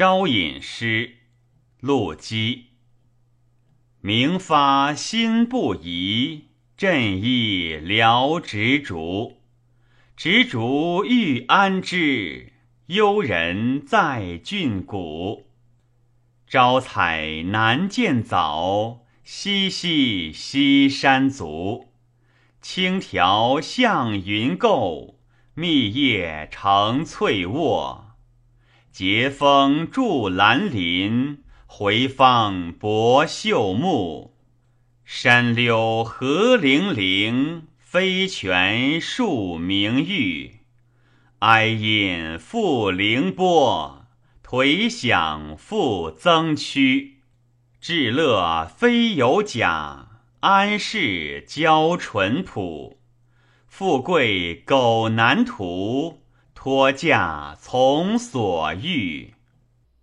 招引诗，陆机。明发心不移，振翼疗执竹。执竹欲安之，幽人在峻谷。朝采难见早，夕夕西山足。青条向云构，密叶成翠卧。节风驻兰林。回芳博秀木，山柳何零零，飞泉树明玉。哀饮复凌波，颓响复增曲。至乐非有假，安适交淳朴。富贵苟难图，托驾从所欲。